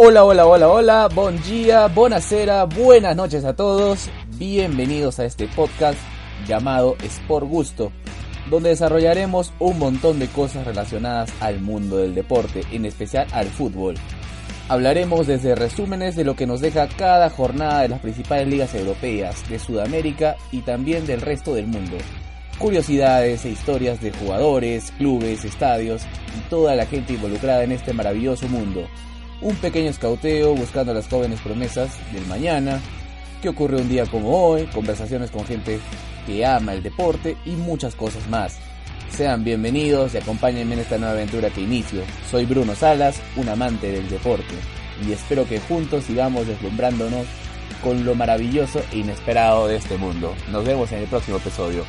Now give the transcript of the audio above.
Hola, hola, hola, hola, bon día, buonasera, buenas noches a todos. Bienvenidos a este podcast llamado Sport Gusto, donde desarrollaremos un montón de cosas relacionadas al mundo del deporte, en especial al fútbol. Hablaremos desde resúmenes de lo que nos deja cada jornada de las principales ligas europeas, de Sudamérica y también del resto del mundo. Curiosidades e historias de jugadores, clubes, estadios y toda la gente involucrada en este maravilloso mundo un pequeño escauteo buscando a las jóvenes promesas del mañana, qué ocurre un día como hoy, conversaciones con gente que ama el deporte y muchas cosas más. Sean bienvenidos y acompáñenme en esta nueva aventura que inicio. Soy Bruno Salas, un amante del deporte, y espero que juntos sigamos deslumbrándonos con lo maravilloso e inesperado de este mundo. Nos vemos en el próximo episodio.